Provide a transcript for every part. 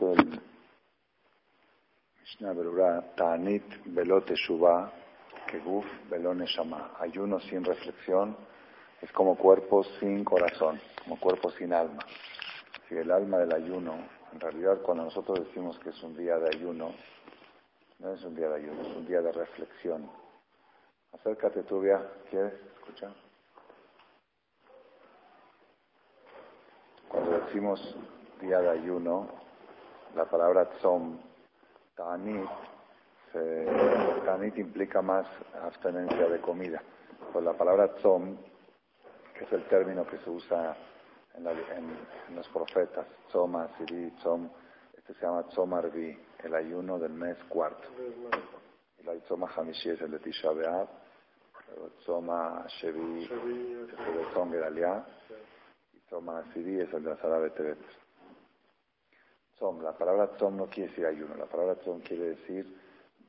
el Mishnah Berurah, Velote Shuvah, Keguf Velone Shama. Ayuno sin reflexión es como cuerpo sin corazón, como cuerpo sin alma. Si el alma del ayuno, en realidad cuando nosotros decimos que es un día de ayuno, no es un día de ayuno, es un día de reflexión. Acércate tú, ¿quieres escuchar? Cuando decimos día de ayuno, la palabra tzom, ta'anit, ta'anit implica más abstenencia de comida. Pues la palabra tzom, que es el término que se usa en, los profetas, tzom, asiri, tzom, este se llama tzom arvi, el ayuno del mes cuarto. El tzom hamishi es el de Tisha B'Av, tzom shevi es el de tzom Gedalia, y tzom asiri es el de Azara Tebet la palabra tzom no quiere decir ayuno, la palabra tzom quiere decir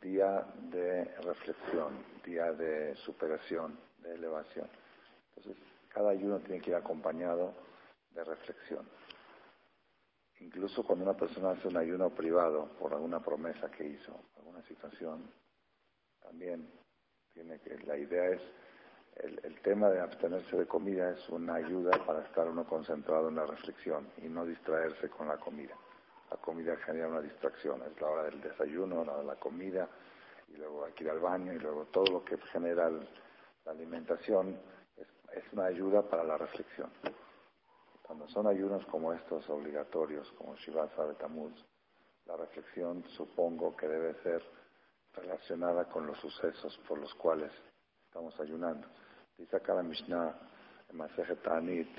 día de reflexión, día de superación, de elevación. Entonces, cada ayuno tiene que ir acompañado de reflexión. Incluso cuando una persona hace un ayuno privado por alguna promesa que hizo, alguna situación, también tiene que, la idea es, el, el tema de abstenerse de comida es una ayuda para estar uno concentrado en la reflexión y no distraerse con la comida la comida genera una distracción, es la hora del desayuno, la hora de la comida, y luego hay que ir al baño, y luego todo lo que genera la alimentación es, una ayuda para la reflexión. Cuando son ayunos como estos obligatorios, como Shiva de Tamuz, la reflexión supongo que debe ser relacionada con los sucesos por los cuales estamos ayunando. Dice acá Mishnah en Masejet Tanit,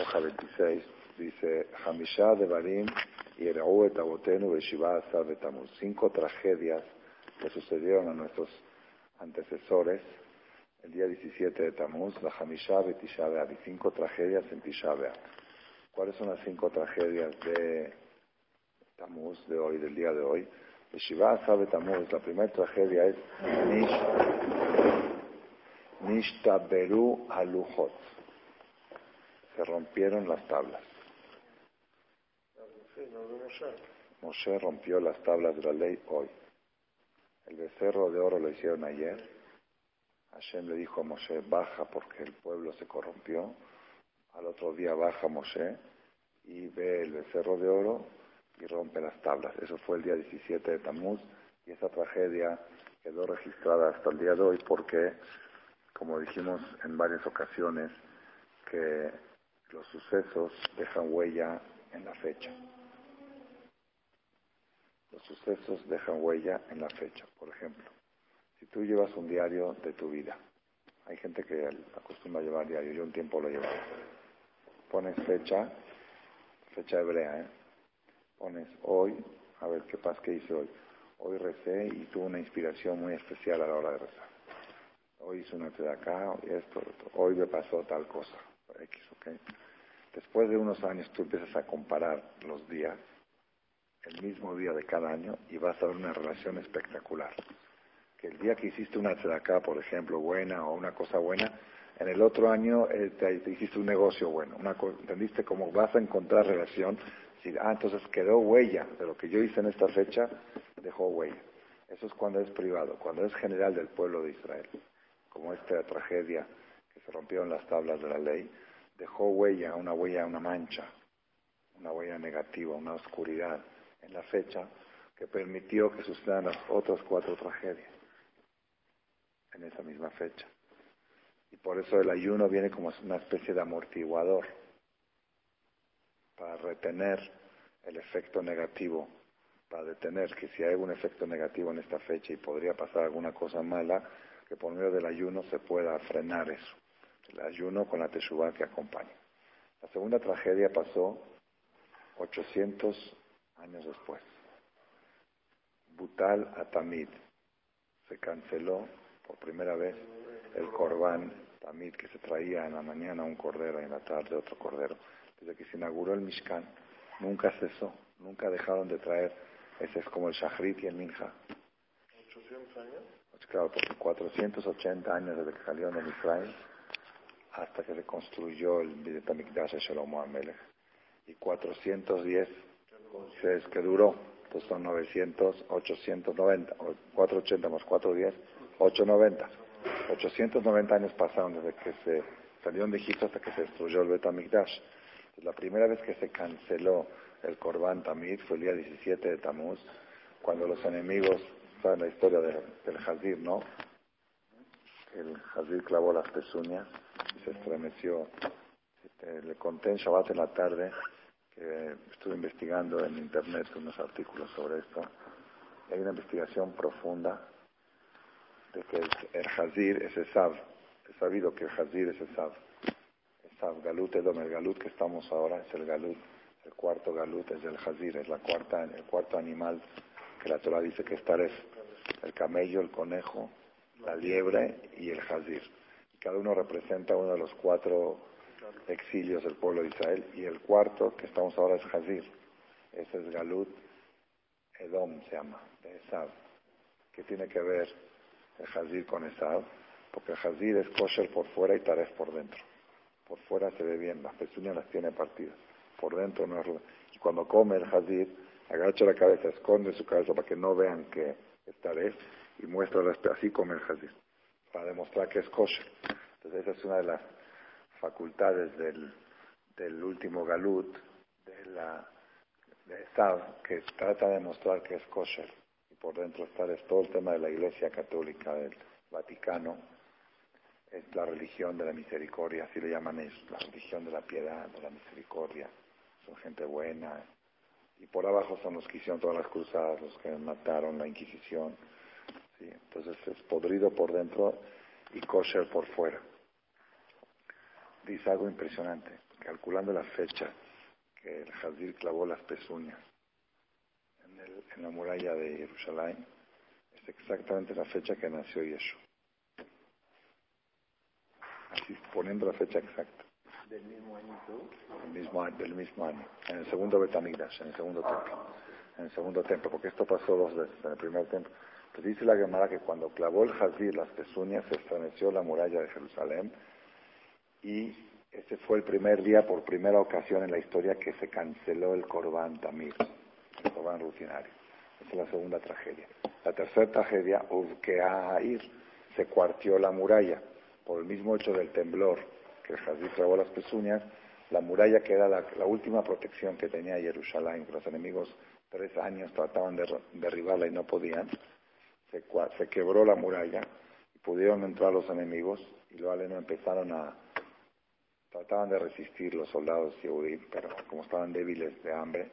hoja 26, dice Hamishah de Barim y. Cinco tragedias que sucedieron a nuestros antecesores el día 17 de Tamuz, la Hamishah Betisha y cinco tragedias en Tisha ¿Cuáles son las cinco tragedias de Tamuz de hoy, del día de hoy? Beshiva Betamuz, la primera tragedia es Nish, Nishtaberu Aluhot. Se rompieron las tablas. Moshe rompió las tablas de la ley hoy. El becerro de oro lo hicieron ayer. Hashem le dijo a Moshe, baja porque el pueblo se corrompió. Al otro día baja Moshe y ve el becerro de oro y rompe las tablas. Eso fue el día 17 de Tammuz y esa tragedia quedó registrada hasta el día de hoy porque, como dijimos en varias ocasiones, que los sucesos dejan huella en la fecha. Los sucesos dejan huella en la fecha. Por ejemplo, si tú llevas un diario de tu vida, hay gente que acostumbra llevar diario, yo un tiempo lo llevaba. Pones fecha, fecha hebrea, ¿eh? Pones hoy, a ver qué pasa, qué hice hoy. Hoy recé y tuve una inspiración muy especial a la hora de rezar. Hoy hice una de acá, y esto, hoy me pasó tal cosa. X, Después de unos años tú empiezas a comparar los días el mismo día de cada año y vas a ver una relación espectacular. Que el día que hiciste una acá, por ejemplo, buena o una cosa buena, en el otro año eh, te, hiciste un negocio bueno. Una ¿Entendiste cómo vas a encontrar relación? Si, ah, entonces quedó huella de lo que yo hice en esta fecha, dejó huella. Eso es cuando es privado, cuando es general del pueblo de Israel. Como esta tragedia que se rompieron las tablas de la ley, dejó huella, una huella, una mancha, una huella negativa, una oscuridad en la fecha que permitió que sucedan las otras cuatro tragedias en esa misma fecha. Y por eso el ayuno viene como una especie de amortiguador para retener el efecto negativo, para detener que si hay algún efecto negativo en esta fecha y podría pasar alguna cosa mala, que por medio del ayuno se pueda frenar eso. El ayuno con la teshuva que acompaña. La segunda tragedia pasó 800 años después. Butal Atamid. Se canceló por primera vez el corbán Tamid que se traía en la mañana un cordero y en la tarde otro cordero. Desde que se inauguró el Mishkan, nunca cesó, nunca dejaron de traer. Ese es como el Shachrit y el Minja. ¿800 años? Pues claro, porque 480 años desde que salió de Israel hasta que se construyó el Betamikdash Shalom Amelech. Y 410 es que duró. Entonces son 900, 890, 480 más 410, 890. 890 años pasaron desde que se salieron de Egipto hasta que se destruyó el Betamikdash. La primera vez que se canceló el Corban Tamid fue el día 17 de Tamuz, cuando los enemigos, saben la historia del Hazir, ¿no? El Hazir clavó las pezuñas y se estremeció. Este, le conté en Shabbat en la tarde que estuve investigando en internet unos artículos sobre esto. Hay una investigación profunda de que el, Hazir es Esav. Es sabido que el Hazir es Esav. Esav, Galut Edom, el Galut que estamos ahora es el Galut. El cuarto Galut es el Hazir, es la cuarta, el cuarto animal que la Torah dice que es Taref. El camello, el conejo, la liebre y el Hazir. Cada uno representa uno de los cuatro exilios del pueblo de Israel. Y el cuarto, que estamos ahora, es Hazir. Ese es Galut Edom, se llama, de Esav. ¿Qué tiene que ver el Hazir con Esav? Porque el Hazir es kosher por fuera y taref por dentro. Por fuera se ve bien, las pezuñas las tiene partidas. Por dentro no es... Y cuando come el Hazir, agacha la cabeza, esconde su cabeza para que no vean que es taref y muestra las así come el Hazir, para demostrar que es kosher. Entonces esa es una de las facultades del, último galut, de la que trata de mostrar que es kosher. Y por dentro está es todo el tema de la Iglesia Católica del Vaticano, es la religión de la misericordia, así le llaman eso, la religión de la piedad, de la misericordia. Son gente buena. Y por abajo son los que hicieron todas las cruzadas, los que mataron la Inquisición. ¿sí? Entonces es podrido por dentro y kosher por fuera dice algo impresionante, calculando la fecha que el Hazir clavó las pezuñas en, la muralla de Jerusalén, es exactamente la fecha que nació Yeshua. Así, poniendo la fecha exacta. ¿Del mismo año el mismo, Del mismo año, en el segundo Betamigdash, en el segundo templo. En el segundo templo, porque esto pasó dos veces, en el primer templo. Entonces dice la Gemara que cuando clavó el Hazir las pezuñas se estremeció la muralla de Jerusalén y ese fue el primer día, por primera ocasión en la historia, que se canceló el Corban Tamir, el Corban rutinario. Esa es la segunda tragedia. La tercera tragedia, ir se cuartió la muralla por el mismo hecho del temblor que el jardín trabó las pezuñas, la muralla que era la, última protección que tenía Jerusalén, los enemigos tres años trataban de derribarla y no podían, se, se quebró la muralla y pudieron entrar los enemigos y luego empezaron a, Trataban de resistir los soldados Yehudim, pero como estaban débiles de hambre,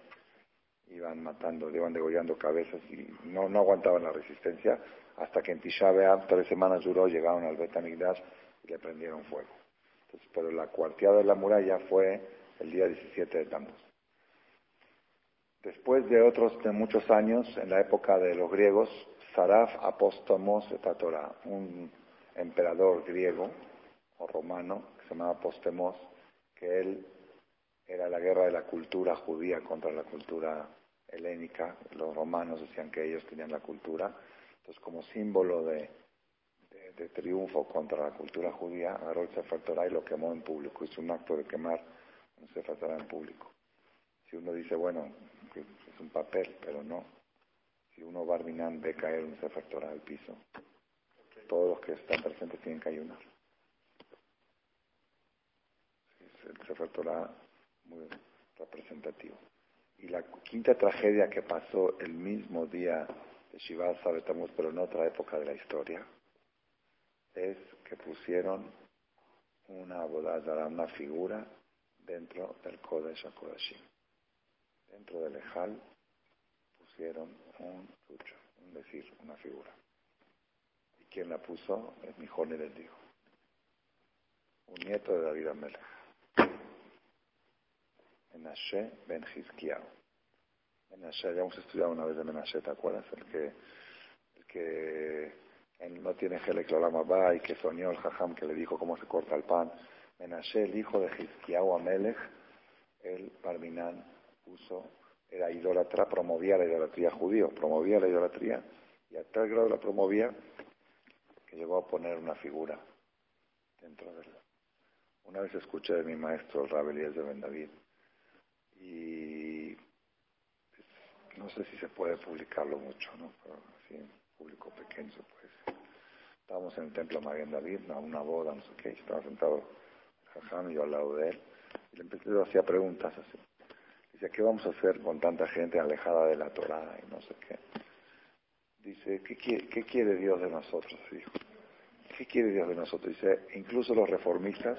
iban matando, iban degollando cabezas y no, no aguantaban la resistencia hasta que en Tisha tres semanas duró, llegaron al Betamigdash y le prendieron fuego. Entonces, pero la cuarteada de la muralla fue el día 17 de Tammuz. Después de otros de muchos años, en la época de los griegos, Saraf Apóstamos Etatora, un emperador griego o romano, se llamaba Postemos, que él era la guerra de la cultura judía contra la cultura helénica. Los romanos decían que ellos tenían la cultura. Entonces, como símbolo de, de, triunfo contra la cultura judía, agarró el Sefer Torah y lo quemó en público. Hizo un acto de quemar un Sefer Torah en público. Si uno dice, bueno, es un papel, pero no. Si uno Barminan ve caer un Sefer Torah al piso, todos los que están presentes tienen que ayunar el Sefer Torah muy representativo. Y la quinta tragedia que pasó el mismo día de Shiva Sabetamos, pero en otra época de la historia, es que pusieron una bodazara, una figura dentro del Kodesh HaKodashim. Dentro del Ejal pusieron un lucho, un decir, una figura. ¿Y quién la puso? Es mi les dijo. Un nieto de David Amelech. Menashe ben Hizkiyahu. Menashe, ya hemos estudiado una vez de Menashe, ¿te acuerdas? El que, el que no tiene Helek va y que soñó el Jajam que le dijo cómo se corta el pan. Menashe, el hijo de Hizkiyahu Amelech, el Barminan puso, era idólatra, promovía la idolatría judío, promovía la idolatría y a tal grado la promovía que llegó a poner una figura dentro de él. Una vez escuché de mi maestro, el Rabelías de Ben David, y sé si se puede publicarlo mucho, ¿no? Pero así, público pequeño se puede decir. Estábamos en el templo María David, a una boda, no sé qué, estaba sentado Jajam y yo al lado de él, y le empecé, a hacía preguntas así. Dice, ¿qué vamos a hacer con tanta gente alejada de la Torah y no sé qué? Dice, ¿qué quiere, qué quiere Dios de nosotros? Dijo. ¿Qué quiere Dios de nosotros? Dice, incluso los reformistas,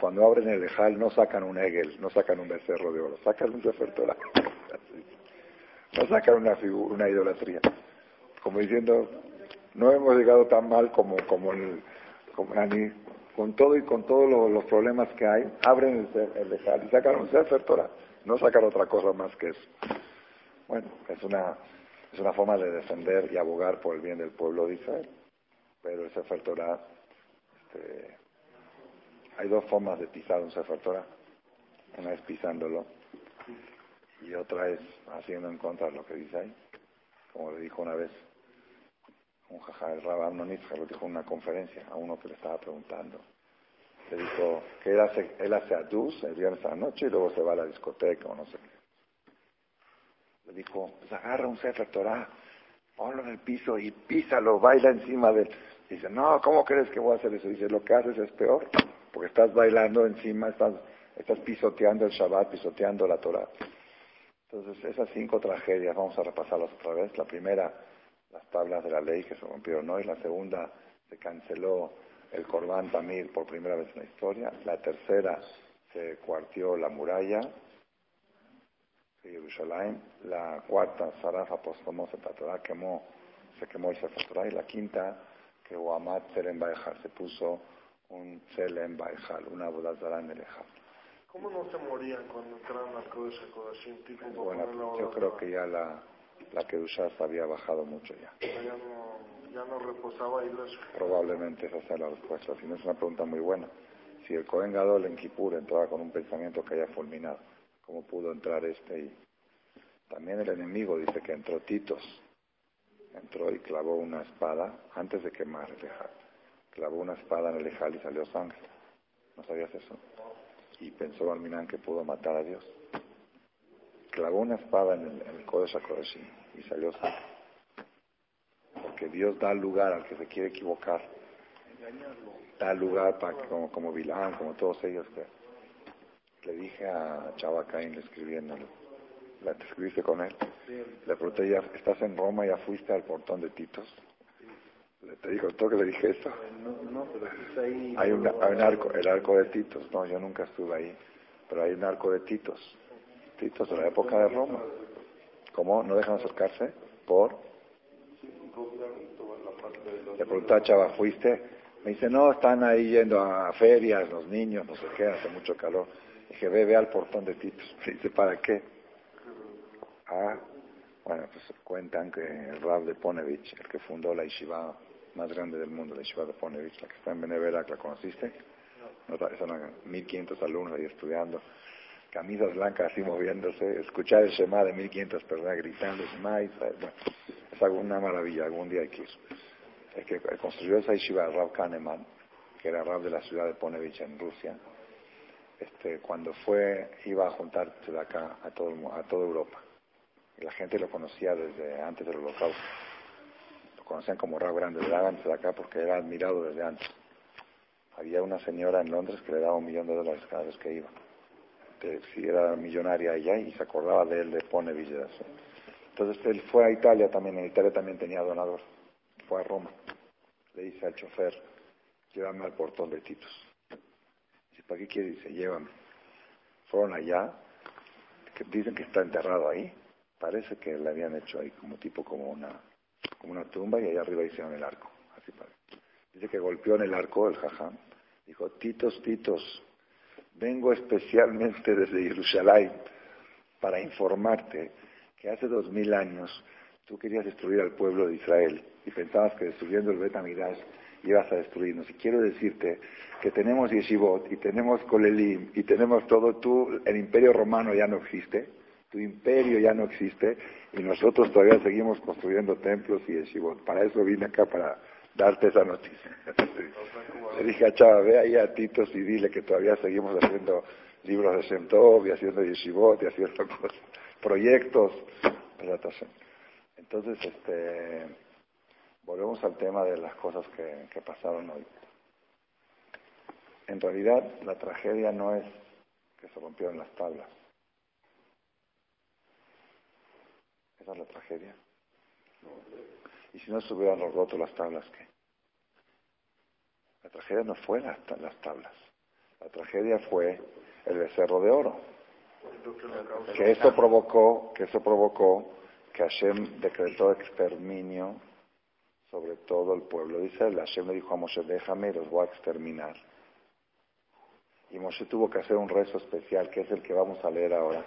cuando abren el Ejal, no sacan un Egel, no sacan un becerro de oro, sacan un Sefer Torah. No sacan una, una idolatría. Como diciendo, no hemos llegado tan mal como, como, el, con todo y con todos los, problemas que hay, abren el, el Ejal y sacan un Sefer Torah. No sacar otra cosa más que eso. Bueno, es una, es una forma de defender y abogar por el bien del pueblo de Israel. Pero el Sefer Torah, este, hay dos formas de pisar un Sefer Torah. Una es pisándolo y otra es haciendo en contra de lo que dice ahí. Como le dijo una vez un jajá, el Rabban lo dijo en una conferencia a uno que le estaba preguntando le dijo que él hace, él hace adus el viernes a la noche y luego se va a la discoteca o no sé qué. Le dijo, pues agarra un Sefer Torah, ponlo en el piso y písalo, baila encima de él. Dice, no, ¿cómo crees que voy a hacer eso? Dice, lo que haces es peor, porque estás bailando encima, estás, estás pisoteando el Shabbat, pisoteando la Torah. Entonces, esas cinco tragedias, vamos a repasarlas otra vez. La primera, las tablas de la ley que se rompieron hoy. La segunda, se canceló el Corban Tamir por primera vez en la historia. La tercera se cuartió la muralla de Jerusalén. La cuarta, Saraf apostoló se quemó, se quemó el Sefer Y la quinta, que Uamat Selem Baejal, se puso un Selem Baejal, una Budazara en el Ejal. ¿Cómo no se morían cuando entraron a Kodesh Tipo bueno, yo creo que ya la, la Kedusha había bajado mucho ya. Ya no ya no reposaba ahí Probablemente esa sea la respuesta, si no es una pregunta muy buena. Si el Cohen Gadol en Kippur entraba con un pensamiento que haya fulminado, ¿cómo pudo entrar este y También el enemigo dice que entró Titos, entró y clavó una espada antes de quemar el Ejal. Clavó una espada en el Ejal y salió sangre. ¿No sabías eso? Y pensó Balminán que pudo matar a Dios. Clavó una espada en el, en el Kodesh y salió sangre que Dios da lugar al que se quiere equivocar. Da lugar para que, como, como Bilán, como todos ellos, que le dije a Chava Caín, le escribiéndole, ¿la te escribiste con él? Le pregunté, ¿ya estás en Roma? ¿Ya fuiste al portón de Titos? Te dijo, ¿tú que le dije eso? No, pero ahí. Hay, un arco, el arco de Titos. No, yo nunca estuve ahí. Pero hay un arco de Titos. Titos de la época de Roma. ¿Cómo? ¿No dejan acercarse? ¿Por? Le pregunté a Chava, ¿fuiste? Me dice, no, están ahí yendo a ferias, los niños, no sé qué, hace mucho calor. Dije, ve, ve al portón de Titos. Me dice, ¿para qué? Ah, bueno, pues cuentan que el Rab de Ponevich, el que fundó la yeshiva más grande del mundo, la yeshiva de Ponevich, la que está en Beneverac, ¿la conociste? No, son 1.500 alumnos ahí estudiando, camisas blancas así moviéndose, escuchar el Shema de 1.500 personas gritando, Shema Israel, bueno, es una maravilla, algún día hay que ir. El que construyó esa yeshiva, Rab Kahneman, que era Rab de la ciudad de Ponevich en Rusia, este, cuando fue, iba a juntarse de acá a, todo, a toda Europa. Y la gente lo conocía desde antes del holocausto. Conocían como Rab Grande, le daban de acá porque era admirado desde antes. Había una señora en Londres que le daba un millón de dólares cada vez que iba. Si era millonaria ella y se acordaba de él de Ponevich. Entonces él fue a Italia también, en Italia también tenía donador. Fue a Roma. Le dice al chofer, llévame al portón de Titos. Dice, ¿para qué quiere? Dice, llévame. Fueron allá, que dicen que está enterrado ahí. Parece que le habían hecho ahí como tipo como una, como una tumba y ahí arriba hicieron el arco. Así Dice que golpeó en el arco el jajam. Dijo, Titos, Titos, vengo especialmente desde Jerusalén para informarte que hace dos mil años tú querías destruir al pueblo de Israel y pensabas que destruyendo el Betamidash ibas a destruirnos. Y quiero decirte que tenemos Yeshivot y tenemos Kolelim y tenemos todo. Tú, el imperio romano ya no existe, tu imperio ya no existe y nosotros todavía seguimos construyendo templos y Yeshivot. Para eso vine acá, para darte esa noticia. Le dije a Chava, ve ahí a Titos y dile que todavía seguimos haciendo libros de Shem y haciendo Yeshivot y haciendo cosas proyectos Entonces, este, volvemos al tema de las cosas que, que pasaron hoy. En realidad, la tragedia no es que se rompieron las tablas. La tragedia. Y si no se hubieran roto las tablas, ¿qué? La tragedia no fue las, las tablas. La tragedia fue el becerro de oro. Que eso provocó, que eso provocó que Hashem decretó exterminio sobre todo el pueblo de Israel. Hashem le dijo a Moshe, déjame, los voy a exterminar. Y Moshe tuvo que hacer un rezo especial, que es el que vamos a leer ahora,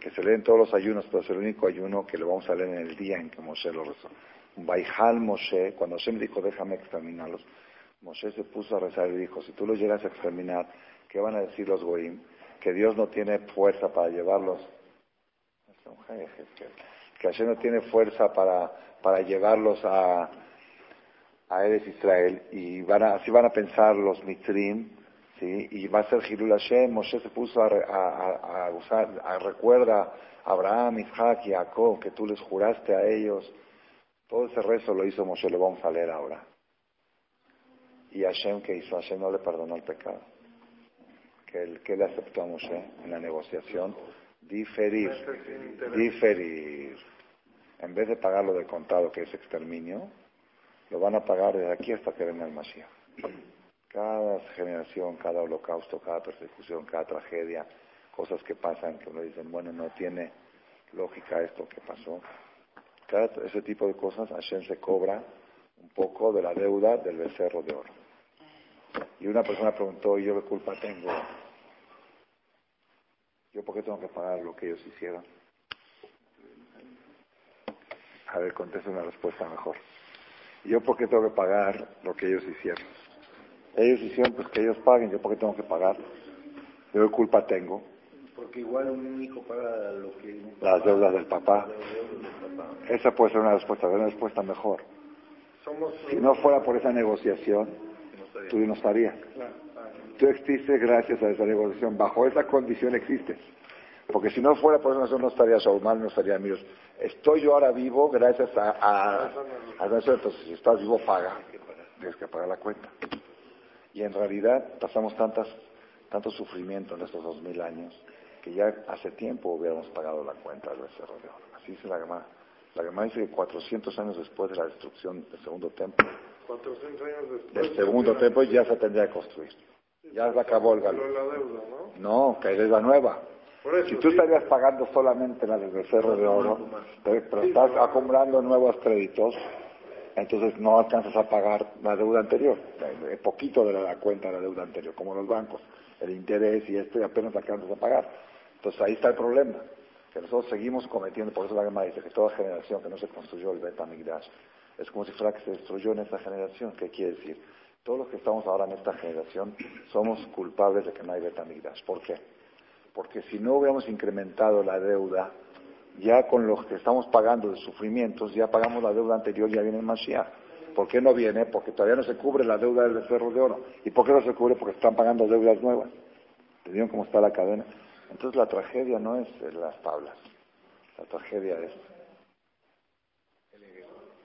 que se lee en todos los ayunos, pero es el único ayuno que lo vamos a leer en el día en que Moshe lo rezó. Baijal Moshe, cuando Hashem dijo, déjame exterminarlos, Moshe se puso a rezar y dijo, si tú los llegas a exterminar, ¿qué van a decir los goim? Que Dios no tiene fuerza para llevarlos. Que Hashem no tiene fuerza para, para llevarlos a, a Eres Israel. Y van a, así van a pensar los mitrim, ¿sí? Y va a ser Hilul Hashem. Moshe se puso a, a, a usar, a, recuerda a Abraham, Isaac y Jacob, que tú les juraste a ellos. Todo ese rezo lo hizo Moshe, lo vamos a leer ahora. Y Hashem, que hizo? Hashem no le perdonó el pecado. Que, el, que le aceptó a Moshe en la negociación. Diferir. Diferir. En vez de pagarlo de contado, que es exterminio, lo van a pagar desde aquí hasta que venga el Mashiach. Cada generación, cada holocausto, cada persecución, cada tragedia, cosas que pasan que uno dicen, bueno, no tiene lógica esto que pasó. Cada ese tipo de cosas, Hashem se cobra un poco de la deuda del becerro de oro. Y una persona preguntó, ¿yo qué culpa tengo? ¿Yo por qué tengo que pagar lo que ellos hicieron? A ver, contesta una respuesta mejor. ¿Yo por qué tengo que pagar lo que ellos hicieron? Ellos hicieron pues que ellos paguen, ¿yo por qué tengo que pagar? ¿Yo qué culpa tengo? Porque igual un hijo paga lo que... Las deudas del papá. Esa puede ser una respuesta, una respuesta mejor. Si no fuera por esa negociación, tú no estarías. Tú existes gracias a esa negociación. Bajo esa condición existes. Porque si no fuera por eso no estaría mal, no estaría amigos. Estoy yo ahora vivo gracias a, a, a eso. Entonces, si estás vivo, paga. Tienes que pagar la cuenta. Y en realidad pasamos tantas, tanto sufrimiento en estos dos mil años que ya hace tiempo hubiéramos pagado la cuenta del becerro de oro. Así dice la Gemara. La Gemara dice que 400 años después de la destrucción del segundo templo, 400 años después. del segundo templo ya se tendría que construir. Ya se acabó el deuda, ¿no? Que es la nueva. Eso, Si tú sí. estarías pagando solamente la del becerro de oro, pero pero estás acumulando nuevos créditos, entonces no alcanzas a pagar la deuda anterior, eh, poquito de la cuenta de la deuda anterior, como los bancos, el interés y esto y apenas alcanzas a pagar. Entonces ahí está el problema, que nosotros seguimos cometiendo, por eso la Gemara dice que toda generación que no se construyó el Betamigdash es como si fuera que se destruyó en esa generación. ¿Qué quiere decir? Todos los que estamos ahora en esta generación somos culpables de que no hay Betamigdash. ¿Por qué? Porque si no hubiéramos incrementado la deuda, ya con los que estamos pagando de sufrimientos, ya pagamos la deuda anterior, ya viene el Mashiach. ¿Por qué no viene? Porque todavía no se cubre la deuda del becerro de oro. ¿Y por qué no se cubre? Porque están pagando deudas nuevas. ¿Entendieron cómo está la cadena? Entonces la tragedia no es las tablas. La tragedia es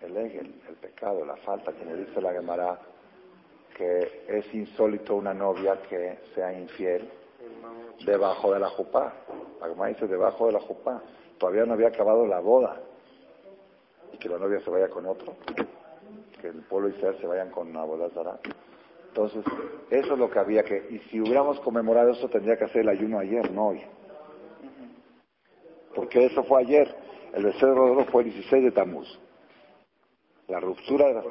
el egel, el pecado, la falta, como dice la Gemara, que es insólito una novia que sea infiel debajo de la jupá. La Gemara dice debajo de la jupá. Todavía no había acabado la boda. Y que la novia se vaya con otro. Que el pueblo Israel se vayan con una boda Zara. Entonces, eso es lo que había que... Y si hubiéramos conmemorado eso, tendría que hacer el ayuno ayer, no hoy. Porque eso fue ayer. El becerro de oro fue el 16 de Tamuz. La ruptura de las...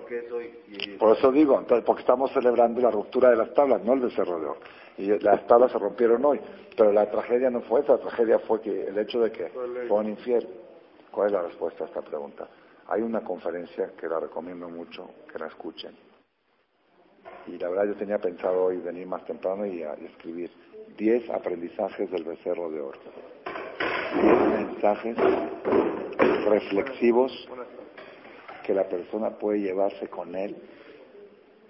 Por eso digo, entonces, porque estamos celebrando la ruptura de las tablas, no el becerro de oro. Y las tablas se rompieron hoy. Pero la tragedia no fue esa, la tragedia fue que el hecho de que fue un infiel. ¿Cuál es la respuesta a esta pregunta? Hay una conferencia que la recomiendo mucho, que la escuchen. Y la verdad yo tenía pensado hoy venir más temprano y, a- y escribir 10 aprendizajes del becerro de oro. 10 mensajes reflexivos que la persona puede llevarse con él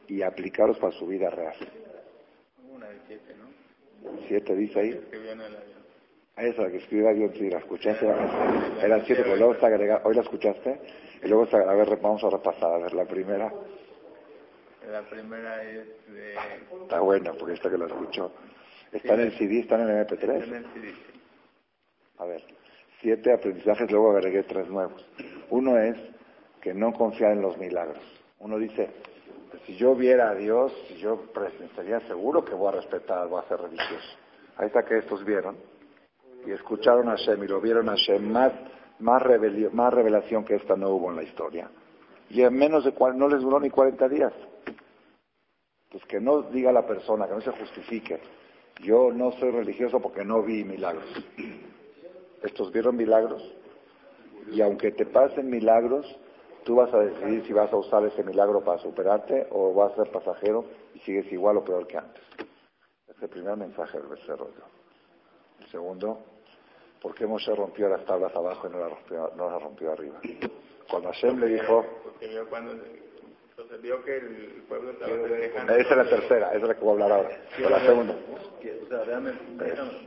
y aplicarlos para su vida real. Una de siete, ¿no? Siete dice ahí. El avión. Esa la que escribió yo, sí, la escuchaste. Eran siete, pero luego está agregada. ¿Hoy la escuchaste? Y luego está, a ver, vamos a repasar. A ver, la primera. La primera es de... Está buena, porque esta que la escuchó. ¿Está en el CD? ¿Está en el MP3? En el CD. A ver, siete aprendizajes, luego agregué tres nuevos. Uno es que no confiar en los milagros. Uno dice, si yo viera a Dios, yo estaría seguro que voy a respetar, voy a ser religioso. Ahí está que estos vieron y escucharon a Hashem y lo vieron a Hashem, más, más, más revelación que esta no hubo en la historia. Y en menos de cual, no les duró ni 40 días. Pues que no diga la persona, que no se justifique. Yo no soy religioso porque no vi milagros. Estos vieron milagros y aunque te pasen milagros, tú vas a decidir si vas a usar ese milagro para superarte o vas a ser pasajero y sigues igual o peor que antes. Es el primer mensaje del becerro. El segundo, ¿por qué Moshe rompió las tablas abajo y no las rompió, no las rompió arriba? Cuando Hashem le dijo... Porque vio cuando entonces vio que el pueblo estaba festejando. Esa es la tercera, esa es la que voy a hablar ahora. Pero la segunda. O sea,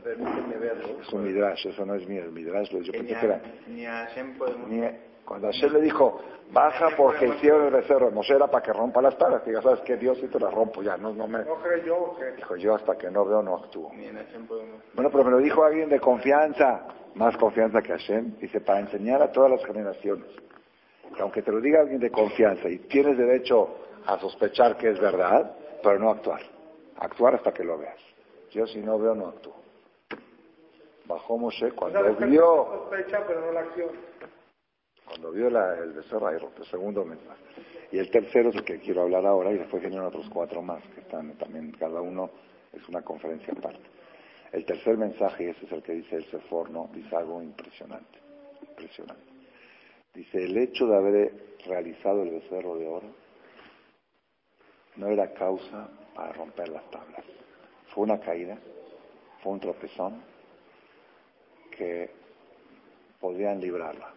permíteme verlo. Es un midrash, eso no es mío, el midrash yo pensé que era. Ni a Hashem podemos... Ni, cuando Hashem le dijo, baja porque hicieron el becerro, Moshe era para que rompa las tablas. Diga, ¿sabes qué? Dios, si te las rompo ya, no, no me... No creyó? Dijo, yo hasta que no veo no actúo. Bueno, pero me lo dijo alguien de confianza, más confianza que Hashem. Dice, para enseñar a todas las generaciones. Que aunque te lo diga alguien de confianza y tienes derecho a sospechar que es verdad, pero no actuar. Actuar hasta que lo veas. Yo si no veo, no actúo. Bajó Moshe cuando vio... Sospecha, pero no la acción. Cuando vio el becerro, ahí rompe. Segundo mensaje. Y el tercero es el que quiero hablar ahora, y después vienen otros cuatro más, que están también, cada uno es una conferencia aparte. El tercer mensaje, y ese es el que dice el Seforno, dice algo impresionante. Impresionante. Dice, el hecho de haber realizado el becerro de oro no era causa para romper las tablas. Fue una caída, fue un tropezón que podían librarla.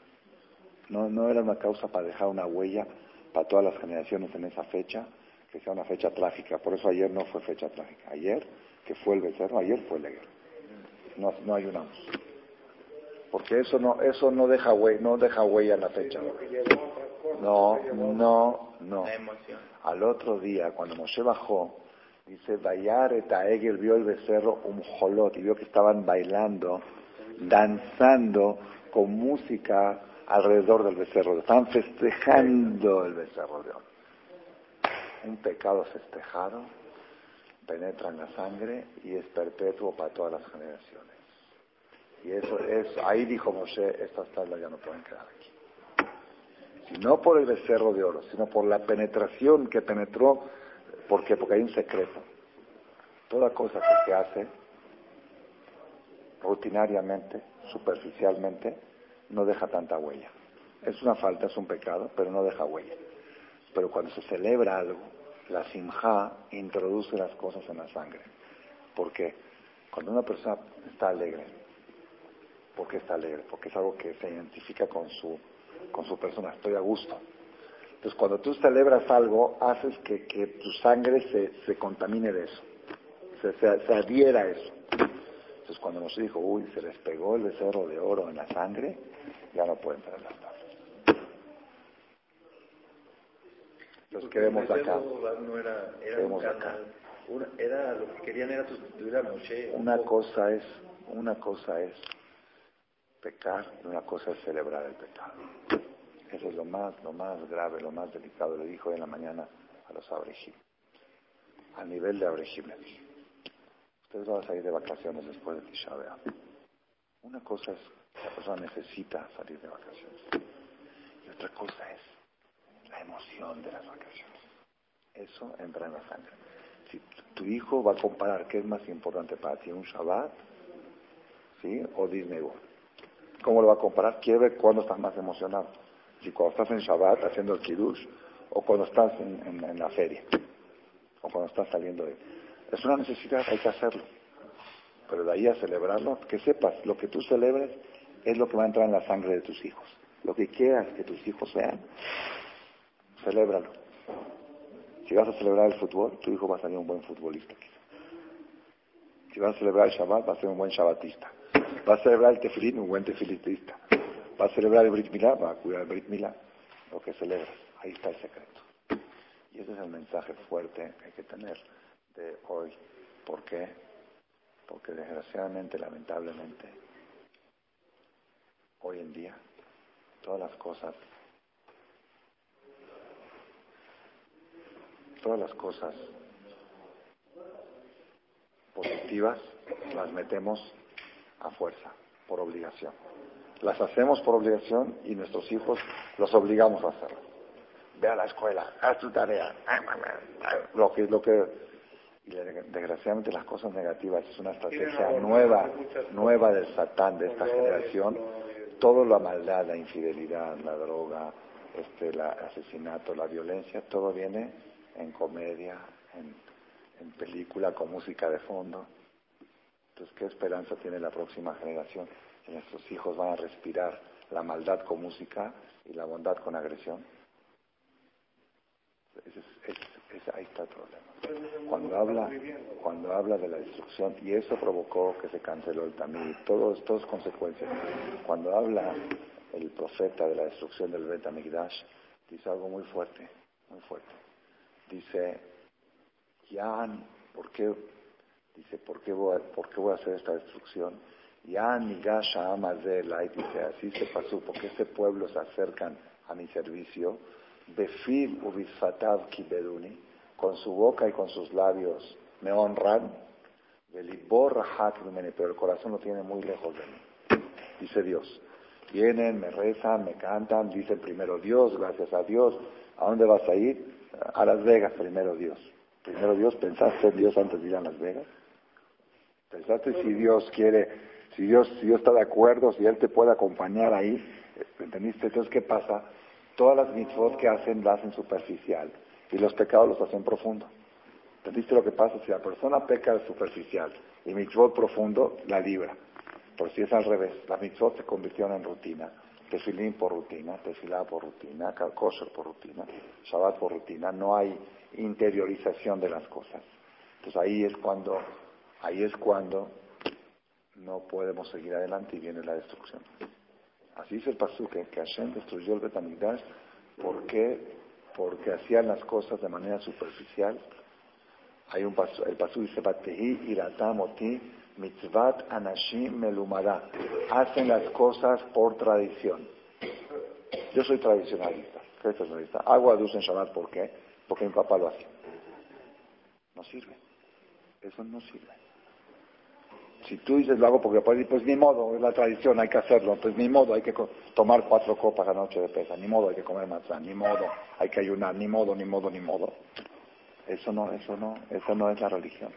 No, no era una causa para dejar una huella para todas las generaciones en esa fecha, que sea una fecha trágica. Por eso ayer no fue fecha trágica. Ayer, que fue el becerro, ayer fue la guerra. No, no ayunamos. Porque eso no, eso no deja huella, no deja huella en la fecha. No, no, no. Al otro día, cuando Moshe bajó, dice, Bayar Egel vio el becerro un jolot y vio que estaban bailando, danzando con música alrededor del becerro. Estaban festejando el becerro de oro. Un pecado festejado penetra en la sangre y es perpetuo para todas las generaciones. Y eso es, ahí dijo Moshe, estas tablas ya no pueden quedar aquí no por el becerro de oro, sino por la penetración que penetró, ¿por qué? Porque hay un secreto. Toda cosa que se hace rutinariamente, superficialmente, no deja tanta huella. Es una falta, es un pecado, pero no deja huella. Pero cuando se celebra algo, la simja introduce las cosas en la sangre. ¿Por qué? Cuando una persona está alegre, ¿por qué está alegre? Porque es algo que se identifica con su con su persona, estoy a gusto. Entonces, cuando tú celebras algo, haces que, que tu sangre se, se, contamine de eso, se, se, adhiera a eso. Entonces, cuando nos dijo, uy, se les pegó el becerro de oro en la sangre, ya no pueden tablas. Los queremos acá. No era, era, queremos acá. Una, era, lo que querían era sustituir a Moshe. Una cosa es, una cosa es pecar y una cosa es celebrar el pecado. Eso es lo más, lo más grave, lo más delicado. Le dijo en la mañana a los abrejim. A nivel de abrejim le dije. Ustedes van a salir de vacaciones después de Tisha. Una cosa es que la persona necesita salir de vacaciones. Y otra cosa es la emoción de las vacaciones. Eso entra en la sangre. Si tu hijo va a comparar qué es más importante para ti, un Shabbat, ¿sí? O Disney World. ¿Cómo lo va a comparar? Quiere ver cuándo estás más emocionado. Si cuando estás en Shabbat haciendo el Kiddush, o cuando estás en, en, la feria, o cuando estás saliendo de... Es una necesidad, hay que hacerlo. Pero de ahí a celebrarlo, que sepas, lo que tú celebres es lo que va a entrar en la sangre de tus hijos. Lo que quieras que tus hijos sean, celébralo. Si vas a celebrar el fútbol, tu hijo va a salir un buen futbolista. Si vas a celebrar el Shabbat, va a ser un buen Shabbatista. Va a celebrar el tefilín, un buen tefilitista. Va a celebrar el Brit va a cuidar el Brit Milá. Lo que celebras. Ahí está el secreto. Y ese es el mensaje fuerte que hay que tener de hoy. ¿Por qué? Porque desgraciadamente, lamentablemente, hoy en día, todas las cosas, todas las cosas positivas las metemos a fuerza, por obligación. Las hacemos por obligación y nuestros hijos los obligamos a hacerlo. Ve a la escuela, haz tu tarea, lo que, lo que y desgraciadamente las cosas negativas es una estrategia nueva, nueva del Satán de esta generación. Todo la maldad, la infidelidad, la droga, este, el asesinato, la violencia, todo viene en comedia, en, en película con música de fondo. Entonces, ¿qué esperanza tiene la próxima generación? Que nuestros hijos van a respirar la maldad con música y la bondad con agresión. Ahí está el problema. Cuando habla, cuando habla de la destrucción, y eso provocó que se canceló el Tamid, todo es consecuencias. Cuando habla el profeta de la destrucción del Bet dice algo muy fuerte, muy fuerte. Dice, ya, ¿por qué? Dice, ¿por qué voy a, por qué voy a hacer esta destrucción? Ya Nigasha Amazela, y dice, así se pasó, porque este pueblo se acercan a mi servicio, Befil Ubisfatav Kibeduni, con su boca y con sus labios me honran, pero el corazón lo tiene muy lejos de mí. Dice Dios. Vienen, me rezan, me cantan, dicen primero Dios, gracias a Dios. ¿A dónde vas a ir? A Las Vegas, primero Dios. Primero Dios, ¿pensaste en Dios antes de ir a Las Vegas? ¿Pensaste si Dios quiere, si Dios, si Dios está de acuerdo, si Él te puede acompañar ahí? ¿Entendiste? Entonces, ¿qué pasa? Todas las mitzvot que hacen las hacen superficial y los pecados los hacen profundo. ¿Entendiste lo que pasa? Si la persona peca superficial y mitzvot profundo, la libra. Por si es al revés, la mitzvot se convirtieron en rutina. Tefilín por rutina, tefilá por rutina, kosher por rutina, shabbat por rutina. No hay interiorización de las cosas. Entonces ahí es cuando, ahí es cuando no podemos seguir adelante y viene la destrucción. Así dice el pasuk que Hashem destruyó el Betamigdash. ¿Por qué? porque hacían las cosas de manera superficial. Hay un el paso dice, Batehi iratamoti mitzvat anashim melumada. Hacen las cosas por tradición. Yo soy tradicionalista. ¿Qué es tradicionalista? Hago a en Shabbat, ¿por qué? Porque mi papá lo hace. No sirve. Eso no sirve. Si tú dices lo hago porque pues, pues ni modo, es la tradición, hay que hacerlo, pues ni modo, hay que tomar cuatro copas a noche de pesa, ni modo, hay que comer matzá, ni modo, hay que ayunar, ni modo, ni modo, ni modo. Eso no, eso no, eso no es la religión.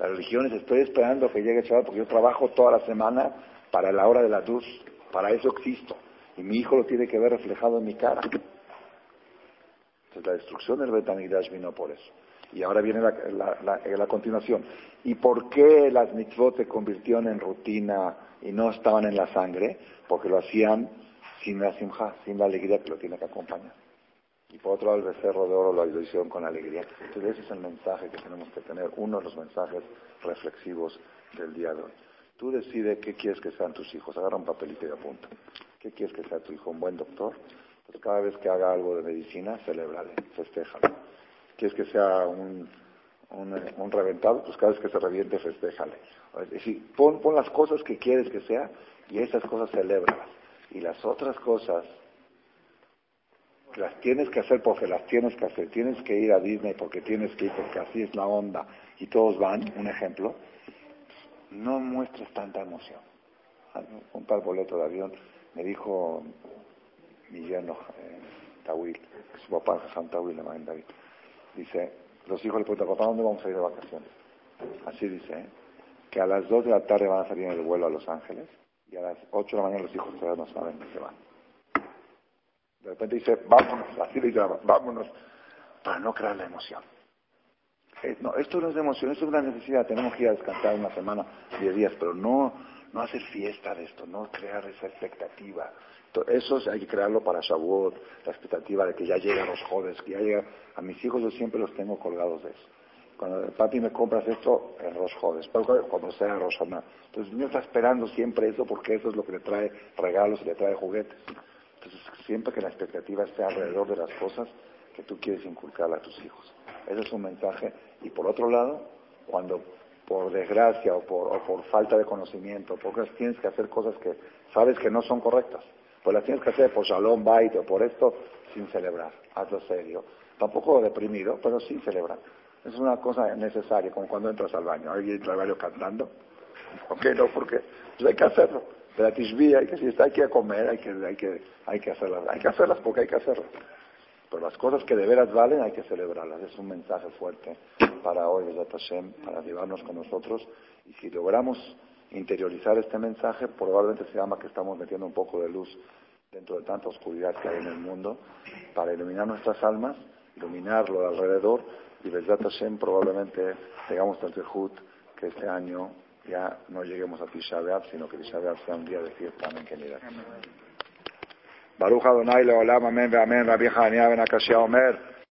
La religión es estoy esperando que llegue chaval porque yo trabajo toda la semana para la hora de la luz, para eso existo. Y mi hijo lo tiene que ver reflejado en mi cara. Entonces la destrucción del Betamigdash vino por eso. Y ahora viene la, continuación. ¿Y por qué las mitzvot se convirtieron en rutina y no estaban en la sangre? Porque lo hacían sin la simja, sin la alegría que lo tiene que acompañar. Y por otro lado, el becerro de oro lo hicieron con alegría. Entonces ese es el mensaje que tenemos que tener, uno de los mensajes reflexivos del día de hoy. Tú decides qué quieres que sean tus hijos. Agarra un papelito y apunta. ¿Qué quieres que sea tu hijo? ¿Un buen doctor? Pues cada vez que haga algo de medicina, celébrale, festéjalo quieres que sea un, un, reventado, pues cada vez que se reviente, festéjale. Es decir, pon, pon las cosas que quieres que sea y esas cosas celebras. Y las otras cosas las tienes que hacer porque las tienes que hacer. Tienes que ir a Disney porque tienes que ir porque así es la onda y todos van, un ejemplo. No muestres tanta emoción. Un tal boleto de avión. Me dijo mi yerno, eh, Tawil, su papá, San Tawil, de David. Dice, los hijos le preguntan, papá, ¿dónde vamos a ir de vacaciones? Así dice, que a las 2 de la tarde van a salir en el vuelo a Los Ángeles y a las 8 de la mañana los hijos todavía no saben dónde van. De repente dice, vámonos, así le dice, vámonos, para no crear la emoción. Eh, no, esto no es emoción, esto es una necesidad. Tenemos que ir a descansar una semana, 10 días, pero no, no hacer fiesta de esto, no crear esa expectativa. Eso hay que crearlo para Shavuot, la expectativa de que ya llegan los jóvenes, que ya llega. A mis hijos yo siempre los tengo colgados de eso. cuando papi me compras esto, en Rosh después cuando sea Rosh Entonces el niño está esperando siempre eso porque eso es lo que le trae regalos y le trae juguetes. Entonces siempre que la expectativa esté alrededor de las cosas que tú quieres inculcar a tus hijos. Ese es un mensaje. Y por otro lado, cuando por desgracia o por, o por falta de conocimiento, porque tienes que hacer cosas que sabes que no son correctas, pues las tienes que hacer por Shalom Bait o por esto sin celebrar. Hazlo serio. Tampoco deprimido, pero sin celebrar. Es una cosa necesaria, como cuando entras al baño. Alguien entra al baño cantando. ¿Por qué no? Porque pues hay que hacerlo. De la tisbía, hay que, si está, hay que comer, hay que, hay, que, hay que hacerlas. Hay que hacerlas porque hay que hacerlas. Pero las cosas que de veras valen hay que celebrarlas. Es un mensaje fuerte para hoy, Hashem, para llevarnos con nosotros. Y si logramos interiorizar este mensaje, probablemente se llama que estamos metiendo un poco de luz dentro de tanta oscuridad que hay en el mundo, para iluminar nuestras almas, iluminarlo de alrededor y Besat Hashem probablemente tengamos el Zehut que este año ya no lleguemos a Tisha sino que Tisha sea un día de fiesta. Amén, querida. Baruch Adonai Leolam, amén, amén, Rabbi Hanía Ben Akashia Omer,